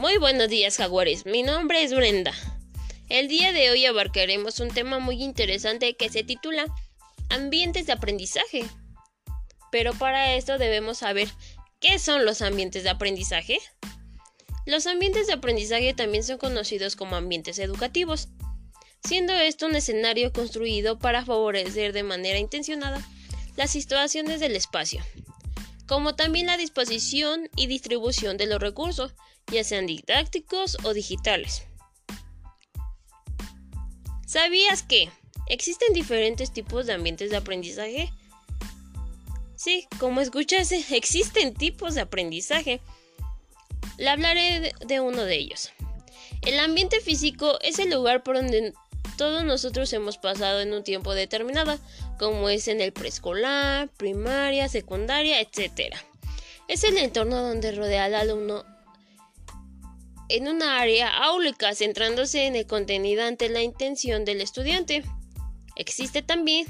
Muy buenos días, jaguares. Mi nombre es Brenda. El día de hoy abarcaremos un tema muy interesante que se titula Ambientes de aprendizaje. Pero para esto debemos saber qué son los ambientes de aprendizaje. Los ambientes de aprendizaje también son conocidos como ambientes educativos, siendo esto un escenario construido para favorecer de manera intencionada las situaciones del espacio, como también la disposición y distribución de los recursos, ya sean didácticos o digitales. ¿Sabías que existen diferentes tipos de ambientes de aprendizaje? Sí, como escuchaste, existen tipos de aprendizaje. Le hablaré de uno de ellos. El ambiente físico es el lugar por donde todos nosotros hemos pasado en un tiempo determinado, como es en el preescolar, primaria, secundaria, etc. Es el entorno donde rodea al alumno en una área áulica, centrándose en el contenido ante la intención del estudiante. Existe también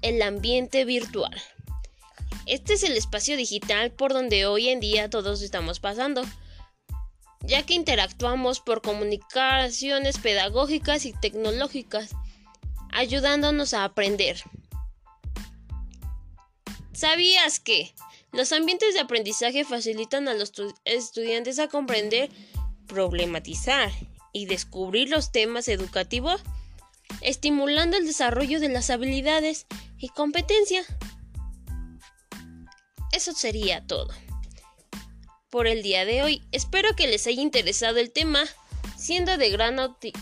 el ambiente virtual. Este es el espacio digital por donde hoy en día todos estamos pasando, ya que interactuamos por comunicaciones pedagógicas y tecnológicas, ayudándonos a aprender. ¿Sabías que los ambientes de aprendizaje facilitan a los estudiantes a comprender problematizar y descubrir los temas educativos, estimulando el desarrollo de las habilidades y competencia. Eso sería todo. Por el día de hoy, espero que les haya interesado el tema, siendo de gran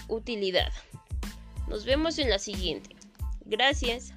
utilidad. Nos vemos en la siguiente. Gracias.